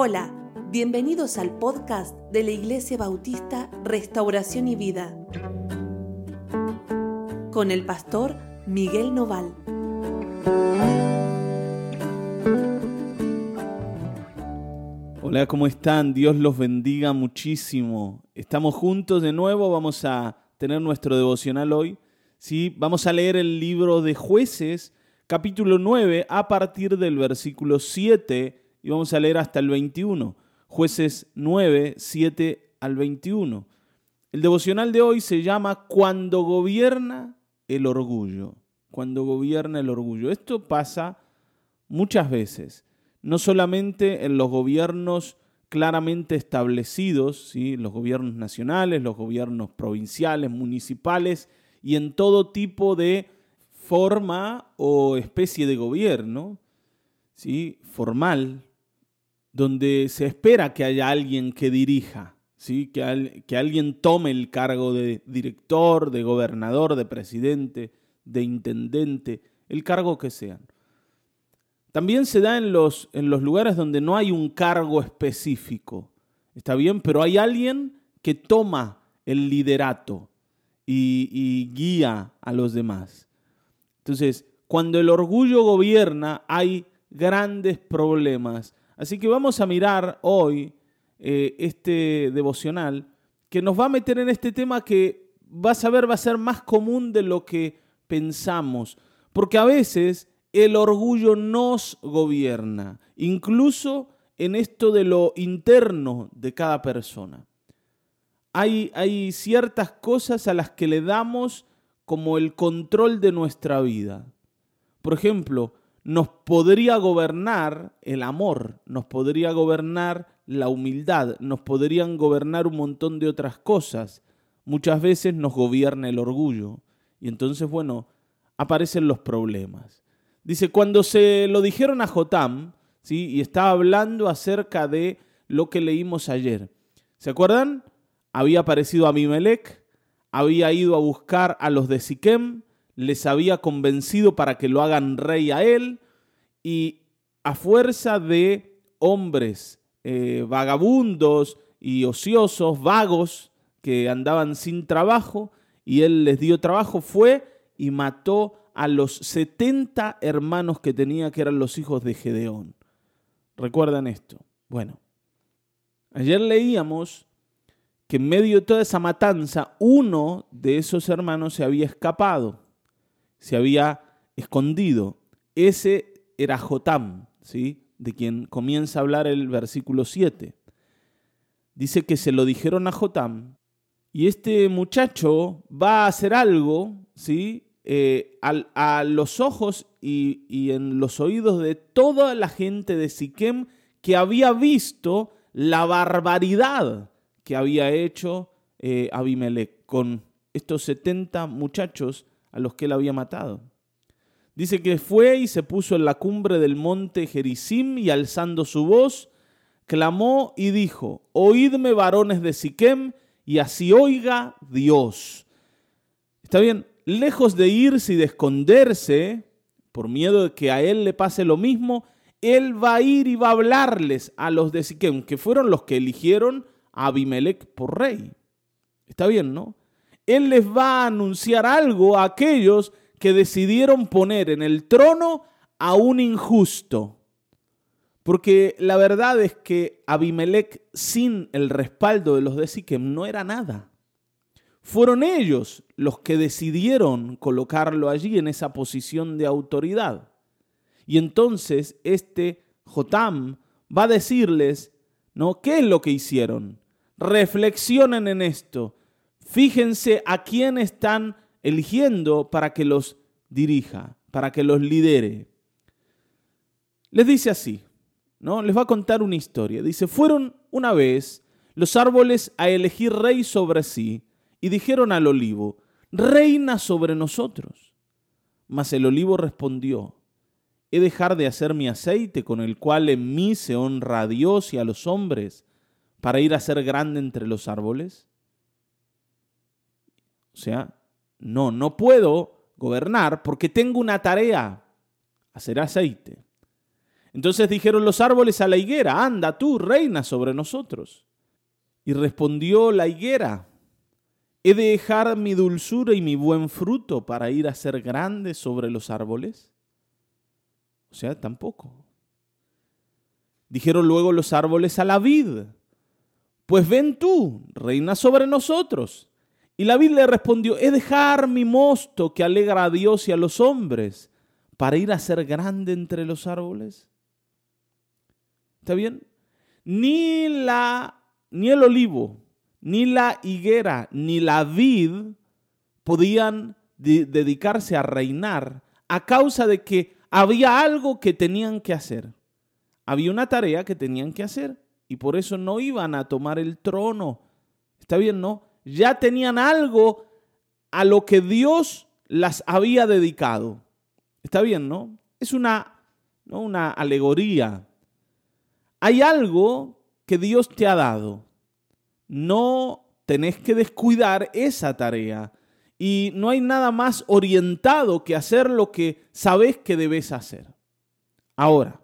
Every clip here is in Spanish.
Hola, bienvenidos al podcast de la Iglesia Bautista Restauración y Vida con el pastor Miguel Noval. Hola, ¿cómo están? Dios los bendiga muchísimo. Estamos juntos de nuevo, vamos a tener nuestro devocional hoy. ¿sí? Vamos a leer el libro de jueces, capítulo 9, a partir del versículo 7 y vamos a leer hasta el 21. Jueces 9, 7 al 21. El devocional de hoy se llama Cuando gobierna el orgullo. Cuando gobierna el orgullo. Esto pasa muchas veces, no solamente en los gobiernos claramente establecidos, ¿sí? los gobiernos nacionales, los gobiernos provinciales, municipales y en todo tipo de forma o especie de gobierno, ¿sí? formal, donde se espera que haya alguien que dirija, ¿sí? que, que alguien tome el cargo de director, de gobernador, de presidente, de intendente, el cargo que sean. También se da en los, en los lugares donde no hay un cargo específico, está bien, pero hay alguien que toma el liderato y, y guía a los demás. Entonces, cuando el orgullo gobierna, hay grandes problemas Así que vamos a mirar hoy eh, este devocional que nos va a meter en este tema que vas a ver va a ser más común de lo que pensamos. Porque a veces el orgullo nos gobierna, incluso en esto de lo interno de cada persona. Hay, hay ciertas cosas a las que le damos como el control de nuestra vida. Por ejemplo, nos podría gobernar el amor, nos podría gobernar la humildad, nos podrían gobernar un montón de otras cosas. Muchas veces nos gobierna el orgullo. Y entonces, bueno, aparecen los problemas. Dice, cuando se lo dijeron a Jotam, ¿sí? y estaba hablando acerca de lo que leímos ayer. ¿Se acuerdan? Había aparecido Abimelech, había ido a buscar a los de Siquem, les había convencido para que lo hagan rey a él y a fuerza de hombres eh, vagabundos y ociosos, vagos, que andaban sin trabajo, y él les dio trabajo, fue y mató a los 70 hermanos que tenía, que eran los hijos de Gedeón. ¿Recuerdan esto? Bueno, ayer leíamos que en medio de toda esa matanza, uno de esos hermanos se había escapado se había escondido. Ese era Jotam, ¿sí? de quien comienza a hablar el versículo 7. Dice que se lo dijeron a Jotam y este muchacho va a hacer algo ¿sí? Eh, a, los ojos y, en los oídos de toda la gente de Siquem que había visto la barbaridad que había hecho eh, Abimelech con estos 70 muchachos a los que él había matado. Dice que fue y se puso en la cumbre del monte Gerizim y alzando su voz, clamó y dijo, Oídme varones de Siquem, y así oiga Dios. Está bien, lejos de irse y de esconderse, por miedo de que a él le pase lo mismo, él va a ir y va a hablarles a los de Siquem, que fueron los que eligieron a Abimelech por rey. Está bien, ¿no? Él les va a anunciar algo a aquellos que decidieron poner en el trono a un injusto. Porque la verdad es que Abimelech sin el respaldo de los de Siquem no era nada. Fueron ellos los que decidieron colocarlo allí en esa posición de autoridad. Y entonces este Jotam va a decirles, ¿no? ¿Qué es lo que hicieron? Reflexionen en esto. Fíjense a quién están eligiendo para que los dirija, para que los lidere. Les dice así, ¿no? Les va a contar una historia. Dice, fueron una vez los árboles a elegir rey sobre sí y dijeron al olivo, reina sobre nosotros. Mas el olivo respondió, ¿he dejar de hacer mi aceite con el cual en mí se honra a Dios y a los hombres para ir a ser grande entre los árboles? O sea, no, no puedo gobernar porque tengo una tarea, hacer aceite. Entonces dijeron los árboles a la higuera, anda tú, reina sobre nosotros. Y respondió la higuera, ¿he de dejar mi dulzura y mi buen fruto para ir a ser grande sobre los árboles? O sea, tampoco. Dijeron luego los árboles a la vid, pues ven tú, reina sobre nosotros. Y la vid le respondió, he de dejar mi mosto que alegra a Dios y a los hombres para ir a ser grande entre los árboles. ¿Está bien? Ni la ni el olivo, ni la higuera, ni la vid podían dedicarse a reinar a causa de que había algo que tenían que hacer. Había una tarea que tenían que hacer y por eso no iban a tomar el trono. ¿Está bien, no? Ya tenían algo a lo que Dios las había dedicado. ¿Está bien, no? Es una, ¿no? una alegoría. Hay algo que Dios te ha dado. No tenés que descuidar esa tarea. Y no hay nada más orientado que hacer lo que sabes que debes hacer. Ahora,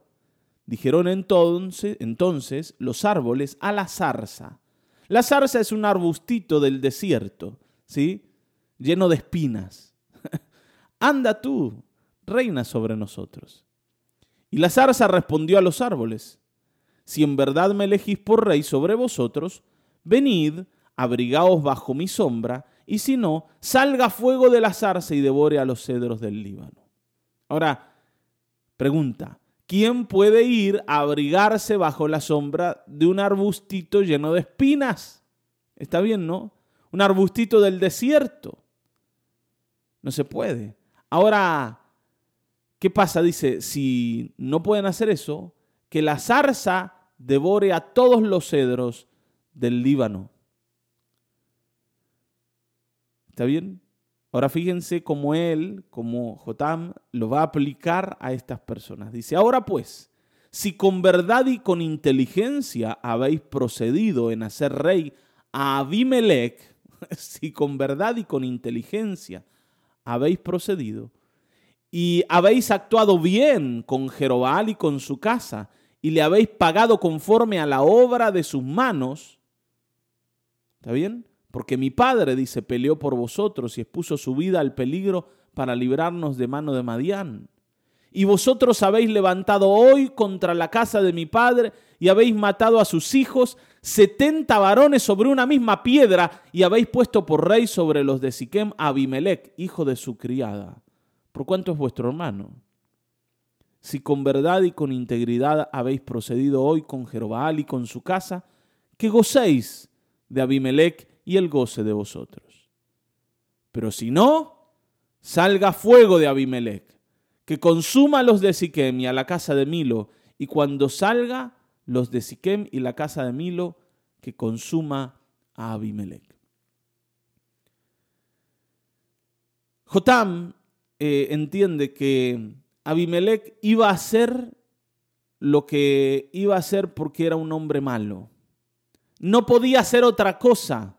dijeron entonces, entonces los árboles a la zarza. La zarza es un arbustito del desierto, ¿sí? Lleno de espinas. Anda tú, reina sobre nosotros. Y la zarza respondió a los árboles, si en verdad me elegís por rey sobre vosotros, venid, abrigaos bajo mi sombra, y si no, salga fuego de la zarza y devore a los cedros del Líbano. Ahora, pregunta, ¿quién puede ir a abrigarse bajo la sombra de un arbustito lleno de espinas? Está bien, ¿no? Un arbustito del desierto. No se puede. Ahora, ¿qué pasa? Dice, si no pueden hacer eso, que la zarza devore a todos los cedros del Líbano. ¿Está bien? Ahora fíjense cómo él, como Jotam, lo va a aplicar a estas personas. Dice, ahora pues, si con verdad y con inteligencia habéis procedido en hacer rey a Abimelech, si con verdad y con inteligencia habéis procedido, y habéis actuado bien con Jerobal y con su casa, y le habéis pagado conforme a la obra de sus manos, ¿está bien? Porque mi padre, dice, peleó por vosotros y expuso su vida al peligro para librarnos de mano de Madián. Y vosotros habéis levantado hoy contra la casa de mi padre y habéis matado a sus hijos, setenta varones sobre una misma piedra, y habéis puesto por rey sobre los de Siquem a Abimelech, hijo de su criada. ¿Por cuánto es vuestro hermano? si con verdad y con integridad habéis procedido hoy con Jerobaal y con su casa, que gocéis de Abimelech y el goce de vosotros. Pero si no, salga fuego de Abimelech, que consuma a los de Siquem y a la casa de Milo, y cuando salga los de Siquem y la casa de Milo, que consuma a Abimelech. Jotam eh, entiende que Abimelech iba a hacer lo que iba a hacer porque era un hombre malo. No podía hacer otra cosa.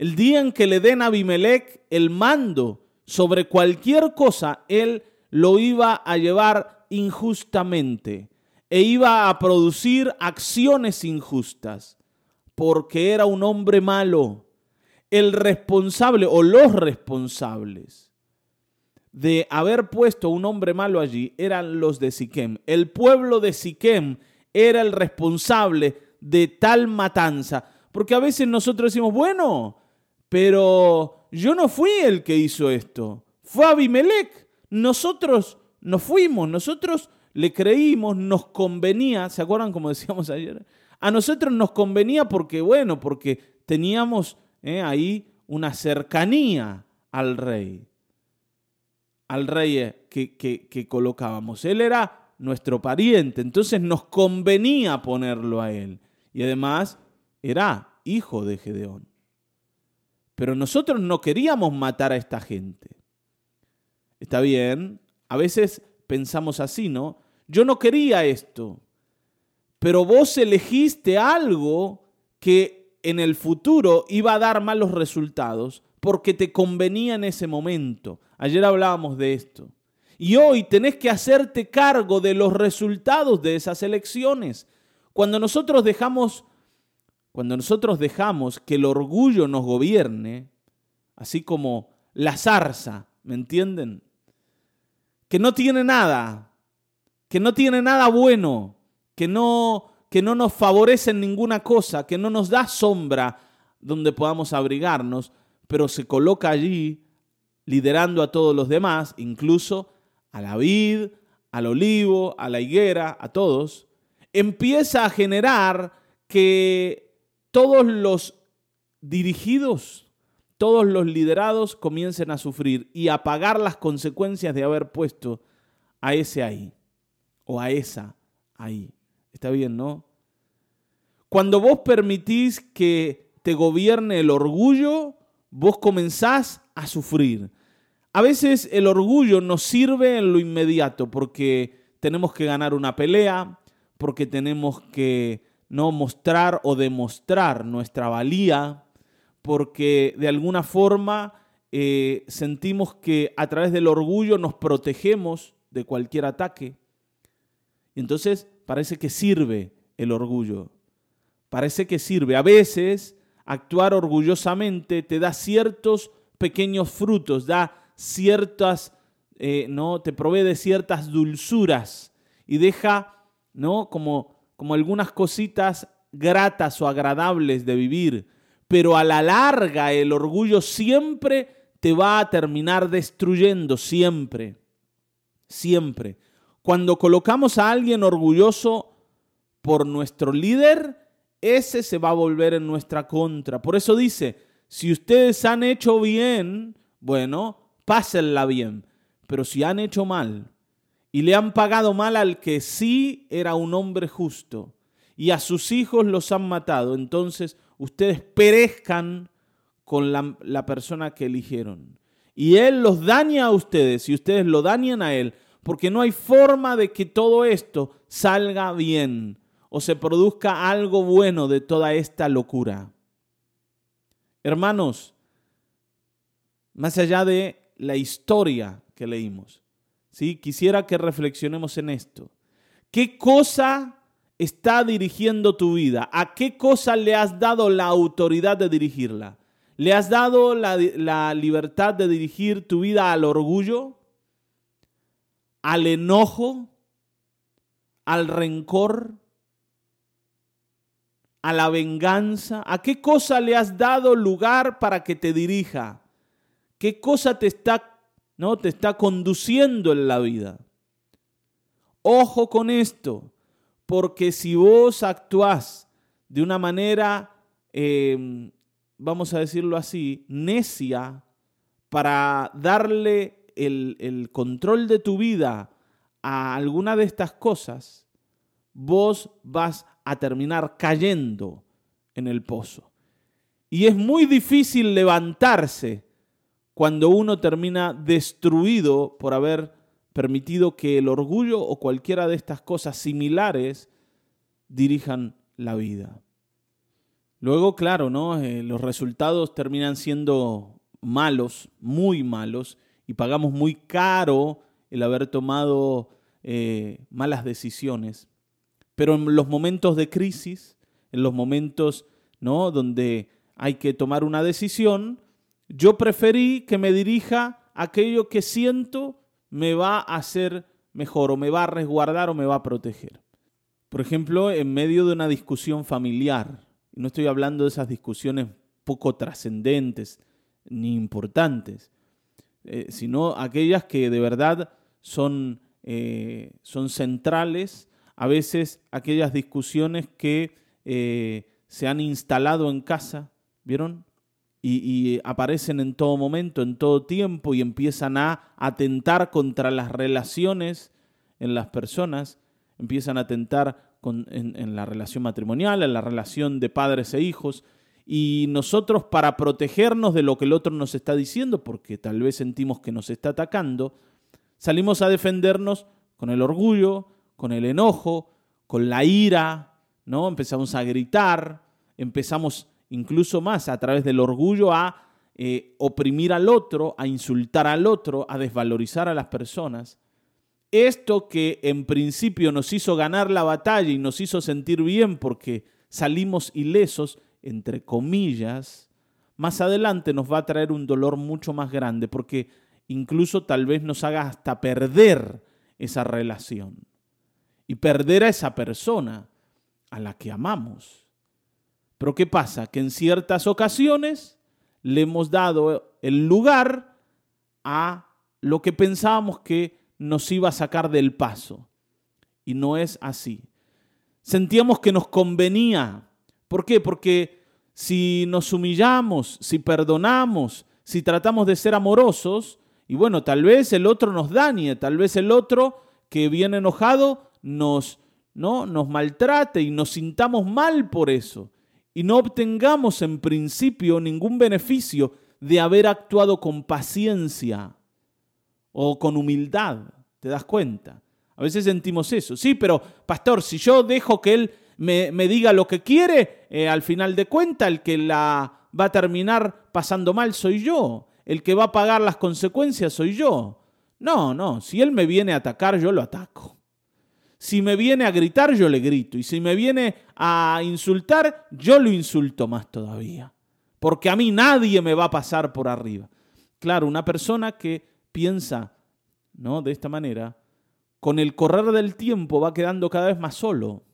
El día en que le den a Abimelech el mando sobre cualquier cosa, él lo iba a llevar injustamente e iba a producir acciones injustas porque era un hombre malo. El responsable o los responsables de haber puesto un hombre malo allí eran los de Siquem. El pueblo de Siquem era el responsable de tal matanza. Porque a veces nosotros decimos, bueno, pero yo no fui el que hizo esto. Fue Abimelech. Nosotros nos fuimos, nosotros le creímos, nos convenía, ¿se acuerdan como decíamos ayer? A nosotros nos convenía porque, bueno, porque teníamos eh, ahí una cercanía al rey al rey eh, que, que, colocábamos. Él era nuestro pariente, entonces nos convenía ponerlo a él. Y además era hijo de Gedeón. Pero nosotros no queríamos matar a esta gente. Está bien, a veces pensamos así, ¿no? Yo no quería esto, pero vos elegiste algo que en el futuro iba a dar malos resultados porque te convenía en ese momento. Ayer hablábamos de esto. Y hoy tenés que hacerte cargo de los resultados de esas elecciones. Cuando nosotros dejamos, cuando nosotros dejamos que el orgullo nos gobierne, así como la zarza, ¿me entienden? Que no tiene nada, que no tiene nada bueno, que no, que no nos favorece en ninguna cosa, que no nos da sombra donde podamos abrigarnos, pero se coloca allí liderando a todos los demás, incluso a la vid, al olivo, a la higuera, a todos, empieza a generar que todos los dirigidos, todos los liderados comiencen a sufrir y a pagar las consecuencias de haber puesto a ese ahí o a esa ahí. Está bien, ¿no? Cuando vos permitís que te gobierne el orgullo, vos comenzás a sufrir. A veces el orgullo nos sirve en lo inmediato porque tenemos que ganar una pelea, porque tenemos que no mostrar o demostrar nuestra valía, porque de alguna forma eh, sentimos que a través del orgullo nos protegemos de cualquier ataque. Entonces parece que sirve el orgullo. Parece que sirve. A veces actuar orgullosamente te da ciertos pequeños frutos, da ciertas, eh, ¿no? Te provee de ciertas dulzuras y deja ¿no? Como, como algunas cositas gratas o agradables de vivir, pero a la larga el orgullo siempre te va a terminar destruyendo, siempre, siempre. Cuando colocamos a alguien orgulloso por nuestro líder, ese se va a volver en nuestra contra. Por eso dice, si ustedes han hecho bien, bueno, pásenla bien, pero si han hecho mal, y le han pagado mal al que sí era un hombre justo y a sus hijos los han matado. Entonces ustedes perezcan con la, persona que eligieron. Y Él los daña a ustedes y ustedes lo dañan a Él, porque no hay forma de que todo esto salga bien o se produzca algo bueno de toda esta locura. Hermanos, más allá de la historia que leímos, ¿sí? Quisiera que reflexionemos en esto. ¿Qué cosa está dirigiendo tu vida? ¿A qué cosa le has dado la autoridad de dirigirla? ¿Le has dado la, la libertad de dirigir tu vida al orgullo? ¿Al enojo? ¿Al rencor? a la venganza? ¿A qué cosa le has dado lugar para que te dirija? ¿Qué cosa te está ¿no? Te está conduciendo en la vida. Ojo con esto, porque si vos actuás de una manera, em, vamos a decirlo así, necia, para darle el, el control de tu vida a alguna de estas cosas, vos vas a terminar cayendo en el pozo. Y es muy difícil levantarse cuando uno termina destruido por haber permitido que el orgullo o cualquiera de estas cosas similares dirijan la vida. Luego, claro, ¿no? Eh, los resultados terminan siendo malos, muy malos, y pagamos muy caro el haber tomado eh, malas decisiones. Pero en los momentos de crisis, en los momentos ¿no? donde hay que tomar una decisión, yo preferí que me dirija aquello que siento me va a hacer mejor o me va a resguardar o me va a proteger. Por ejemplo, en medio de una discusión familiar, no estoy hablando de esas discusiones poco trascendentes ni importantes, eh, sino aquellas que de verdad son, eh, son centrales, a veces aquellas discusiones que eh, se han instalado en casa, ¿vieron? Y, aparecen en todo momento, en todo tiempo y empiezan a atentar contra las relaciones en las personas, empiezan a atentar en, en la relación matrimonial, en la relación de padres e hijos. Y nosotros para protegernos de lo que el otro nos está diciendo, porque tal vez sentimos que nos está atacando, salimos a defendernos con el orgullo, con el enojo, con la ira, ¿no? Empezamos a gritar, empezamos incluso más a través del orgullo a eh, oprimir al otro, a insultar al otro, a desvalorizar a las personas. esto que en principio nos hizo ganar la batalla y nos hizo sentir bien porque salimos ilesos, entre comillas, más adelante nos va a traer un dolor mucho más grande porque incluso tal vez nos haga hasta perder esa relación y perder a esa persona a la que amamos. Pero ¿qué pasa? Que en ciertas ocasiones le hemos dado el lugar a lo que pensábamos que nos iba a sacar del paso. Y no es así. Sentíamos que nos convenía. ¿Por qué? Porque si nos humillamos, si perdonamos, si tratamos de ser amorosos, y bueno, tal vez el otro nos dañe, tal vez el otro que viene enojado nos, ¿no? nos maltrate y nos sintamos mal por eso. Y no obtengamos en principio ningún beneficio de haber actuado con paciencia o con humildad. ¿Te das cuenta? A veces sentimos eso. Sí, pero pastor, si yo dejo que él me, diga lo que quiere, eh, al final de cuentas el que la va a terminar pasando mal soy yo. El que va a pagar las consecuencias soy yo. No, no, si él me viene a atacar, yo lo ataco. Si me viene a gritar, yo le grito. Y si me viene a insultar, yo lo insulto más todavía. Porque a mí nadie me va a pasar por arriba. Claro, una persona que piensa ¿no? de esta manera, con el correr del tiempo va quedando cada vez más solo.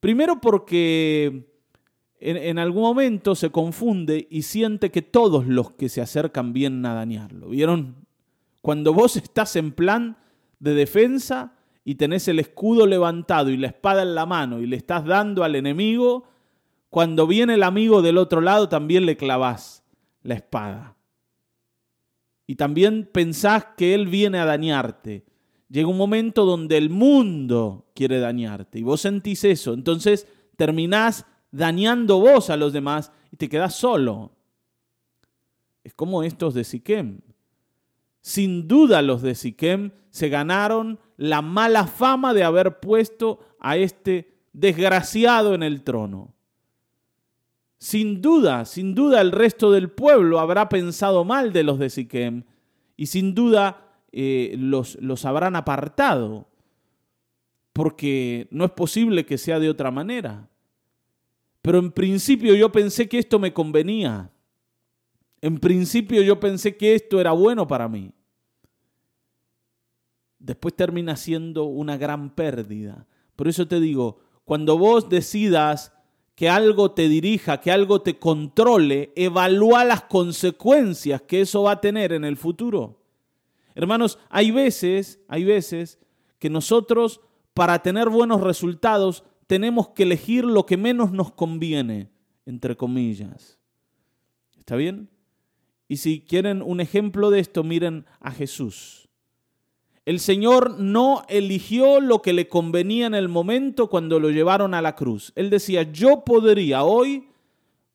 Primero porque en, algún momento se confunde y siente que todos los que se acercan vienen a dañarlo. ¿Vieron? Cuando vos estás en plan de defensa y tenés el escudo levantado y la espada en la mano y le estás dando al enemigo, cuando viene el amigo del otro lado también le clavás la espada. Y también pensás que él viene a dañarte. Llega un momento donde el mundo quiere dañarte y vos sentís eso. Entonces terminás dañando vos a los demás y te quedás solo. Es como estos de Siquem. Sin duda los de Siquem se ganaron la mala fama de haber puesto a este desgraciado en el trono. Sin duda, sin duda el resto del pueblo habrá pensado mal de los de Siquem y sin duda eh, los, los habrán apartado, porque no es posible que sea de otra manera. Pero en principio yo pensé que esto me convenía. En principio yo pensé que esto era bueno para mí. Después termina siendo una gran pérdida. Por eso te digo, cuando vos decidas que algo te dirija, que algo te controle, evalúa las consecuencias que eso va a tener en el futuro. Hermanos, hay veces, hay veces que nosotros para tener buenos resultados tenemos que elegir lo que menos nos conviene, entre comillas. ¿Está bien? Y si quieren un ejemplo de esto, miren a Jesús. El Señor no eligió lo que le convenía en el momento cuando lo llevaron a la cruz. Él decía, yo podría hoy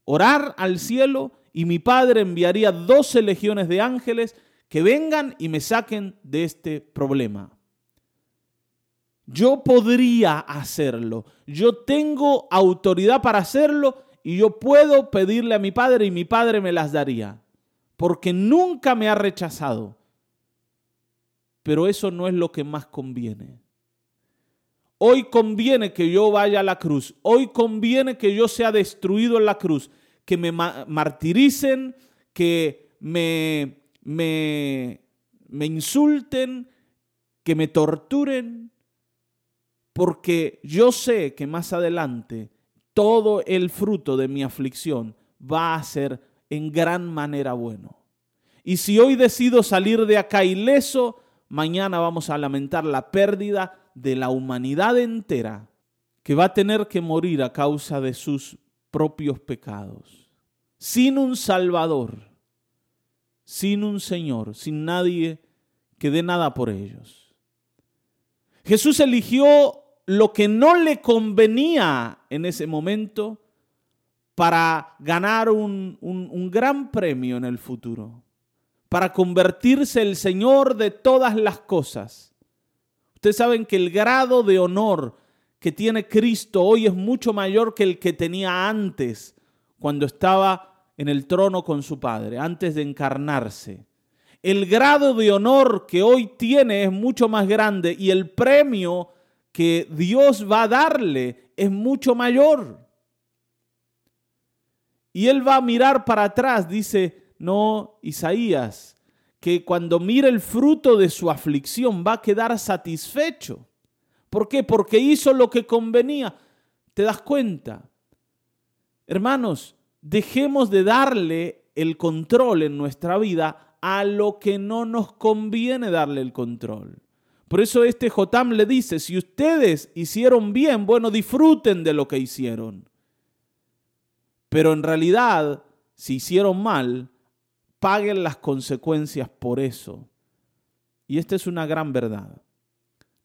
orar al cielo y mi Padre enviaría doce legiones de ángeles que vengan y me saquen de este problema. Yo podría hacerlo. Yo tengo autoridad para hacerlo y yo puedo pedirle a mi padre y mi padre me las daría. Porque nunca me ha rechazado. Pero eso no es lo que más conviene. Hoy conviene que yo vaya a la cruz. Hoy conviene que yo sea destruido en la cruz. Que me martiricen, que me, me, me insulten, que me torturen, porque yo sé que más adelante todo el fruto de mi aflicción va a ser en gran manera bueno. Y si hoy decido salir de acá ileso, mañana vamos a lamentar la pérdida de la humanidad entera que va a tener que morir a causa de sus propios pecados. Sin un Salvador, sin un Señor, sin nadie que dé nada por ellos. Jesús eligió lo que no le convenía en ese momento para ganar un, un, gran premio en el futuro, para convertirse el Señor de todas las cosas. Ustedes saben que el grado de honor que tiene Cristo hoy es mucho mayor que el que tenía antes, cuando estaba en el trono con su Padre, antes de encarnarse. el grado de honor que hoy tiene es mucho más grande y el premio que Dios va a darle es mucho mayor. Y él va a mirar para atrás, dice, no, Isaías, que cuando mire el fruto de su aflicción va a quedar satisfecho. ¿Por qué? Porque hizo lo que convenía. ¿Te das cuenta? Hermanos, dejemos de darle el control en nuestra vida a lo que no nos conviene darle el control. Por eso este Jotam le dice, si ustedes hicieron bien, bueno, disfruten de lo que hicieron. Pero en realidad, si hicieron mal, paguen las consecuencias por eso. Y esta es una gran verdad.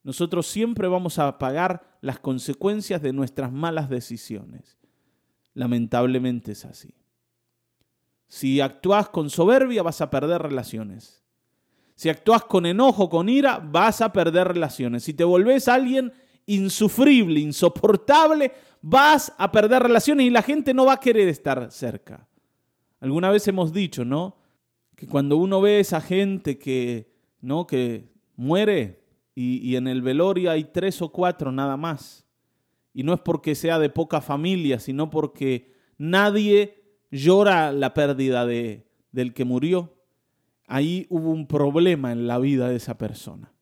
Nosotros siempre vamos a pagar las consecuencias de nuestras malas decisiones. Lamentablemente es así. Si actúas con soberbia vas a perder relaciones. Si actúas con enojo, con ira, vas a perder relaciones. Si te volvés alguien insufrible, insoportable, vas a perder relaciones y la gente no va a querer estar cerca. Alguna vez hemos dicho, ¿no? Que cuando uno ve esa gente que, ¿no? que muere y, y en el velorio hay tres o cuatro nada más. Y no es porque sea de poca familia, sino porque nadie llora la pérdida de, del que murió, ahí hubo un problema en la vida de esa persona.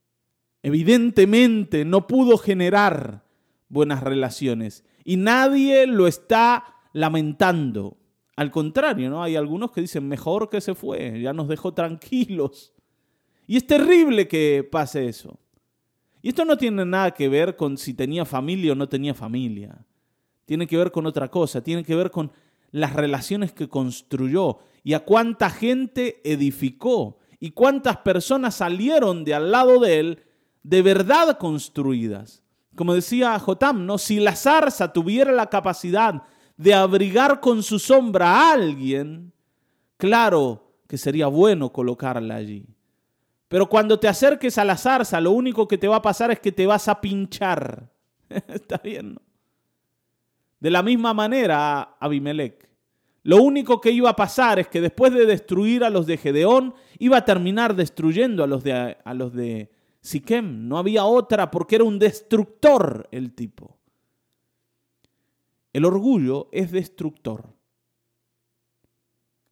Evidentemente no pudo generar buenas relaciones y nadie lo está lamentando. Al contrario, ¿no? Hay algunos que dicen, mejor que se fue, ya nos dejó tranquilos. Y es terrible que pase eso. Y esto no tiene nada que ver con si tenía familia o no tenía familia. Tiene que ver con otra cosa, tiene que ver con las relaciones que construyó y a cuánta gente edificó y cuántas personas salieron de al lado de él de verdad construidas. Como decía Jotam, ¿no? si la zarza tuviera la capacidad de abrigar con su sombra a alguien, claro que sería bueno colocarla allí. Pero cuando te acerques a la zarza, lo único que te va a pasar es que te vas a pinchar. Está bien, ¿no? De la misma manera, Abimelech. Lo único que iba a pasar es que después de destruir a los de Gedeón, iba a terminar destruyendo a los de, a los de Siquem. No había otra porque era un destructor el tipo. El orgullo es destructor.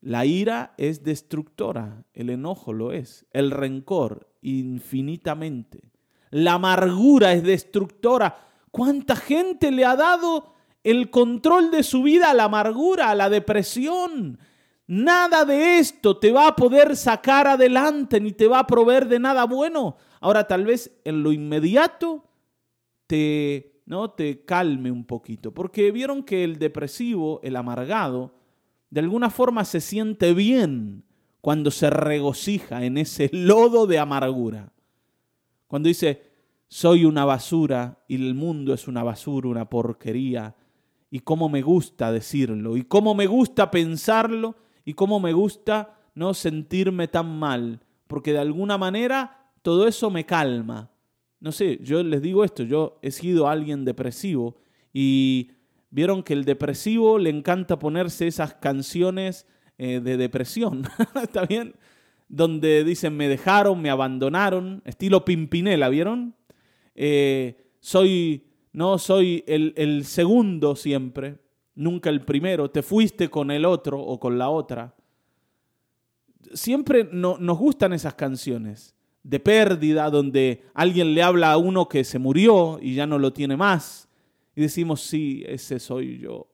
La ira es destructora, el enojo lo es, el rencor infinitamente. La amargura es destructora. ¿Cuánta gente le ha dado el control de su vida a la amargura, a la depresión. Nada de esto te va a poder sacar adelante ni te va a proveer de nada bueno. Ahora tal vez en lo inmediato te, ¿no? te calme un poquito, porque vieron que el depresivo, el amargado, de alguna forma se siente bien cuando se regocija en ese lodo de amargura. Cuando dice, soy una basura y el mundo es una basura, una porquería, y cómo me gusta decirlo, y cómo me gusta pensarlo, y cómo me gusta no sentirme tan mal, porque de alguna manera todo eso me calma. No sé, yo les digo esto, yo he sido alguien depresivo y vieron que el depresivo le encanta ponerse esas canciones eh, de depresión, ¿está bien? Donde dicen me dejaron, me abandonaron, estilo Pimpinela, ¿vieron? Eh, soy no soy el, segundo siempre, nunca el primero, te fuiste con el otro o con la otra. Siempre nos gustan esas canciones de pérdida, donde alguien le habla a uno que se murió y ya no lo tiene más. Y decimos, sí, ese soy yo.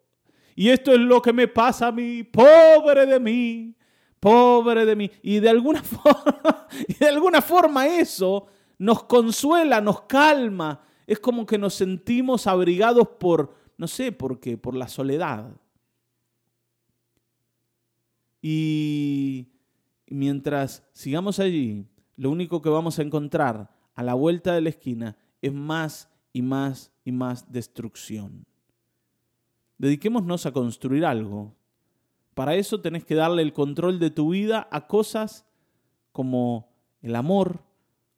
Y esto es lo que me pasa a mí, pobre de mí, pobre de mí. Y de alguna forma, y de alguna forma eso nos consuela, nos calma, es como que nos sentimos abrigados por, no sé por qué, por la soledad. Y mientras sigamos allí, lo único que vamos a encontrar a la vuelta de la esquina es más y más y más destrucción. Dediquémonos a construir algo. Para eso tenés que darle el control de tu vida a cosas como el amor,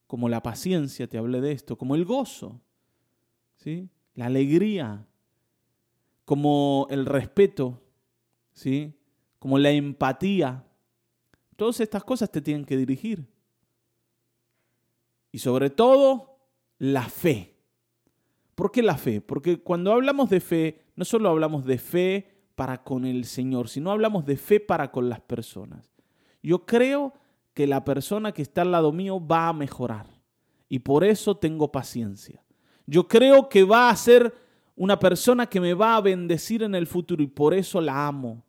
como la paciencia, te hablé de esto, como el gozo la alegría, como el respeto, ¿sí? como la empatía, Todas estas cosas te tienen que dirigir. Y sobre todo, la fe. ¿Por qué la fe? Porque cuando hablamos de fe, no solo hablamos de fe para con el Señor, sino hablamos de fe para con las personas. Yo creo que la persona que está al lado mío va a mejorar y por eso tengo paciencia. Yo creo que va a ser una persona que me va a bendecir en el futuro y por eso la amo.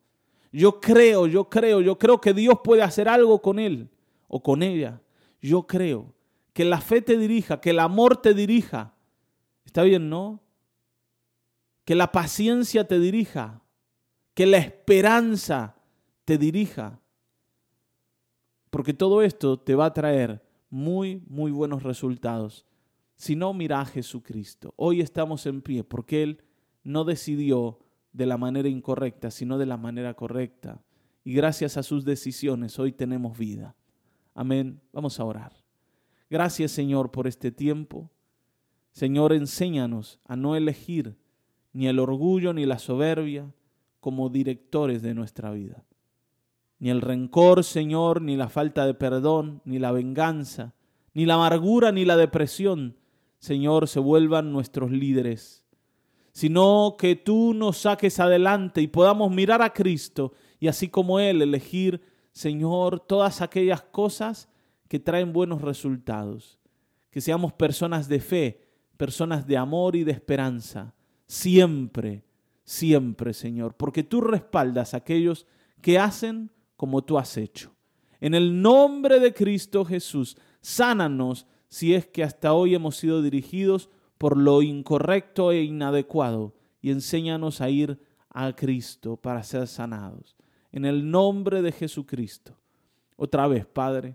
Yo creo, yo creo, yo creo que Dios puede hacer algo con él o con ella. Yo creo que la fe te dirija, que el amor te dirija. ¿Está bien, no? Que la paciencia te dirija, que la esperanza te dirija. Porque todo esto te va a traer muy, muy buenos resultados. Si no, mira a Jesucristo. Hoy estamos en pie porque Él no decidió de la manera incorrecta, sino de la manera correcta. Y gracias a sus decisiones hoy tenemos vida. Amén. Vamos a orar. Gracias Señor por este tiempo. Señor, enséñanos a no elegir ni el orgullo ni la soberbia como directores de nuestra vida. Ni el rencor, Señor, ni la falta de perdón, ni la venganza, ni la amargura, ni la depresión, Señor, se vuelvan nuestros líderes, sino que tú nos saques adelante y podamos mirar a Cristo y así como Él elegir, Señor, todas aquellas cosas que traen buenos resultados. Que seamos personas de fe, personas de amor y de esperanza, siempre, siempre, Señor, porque tú respaldas a aquellos que hacen como tú has hecho. En el nombre de Cristo Jesús, sánanos si es que hasta hoy hemos sido dirigidos por lo incorrecto e inadecuado y enséñanos a ir a Cristo para ser sanados. En el nombre de Jesucristo. Otra vez, Padre.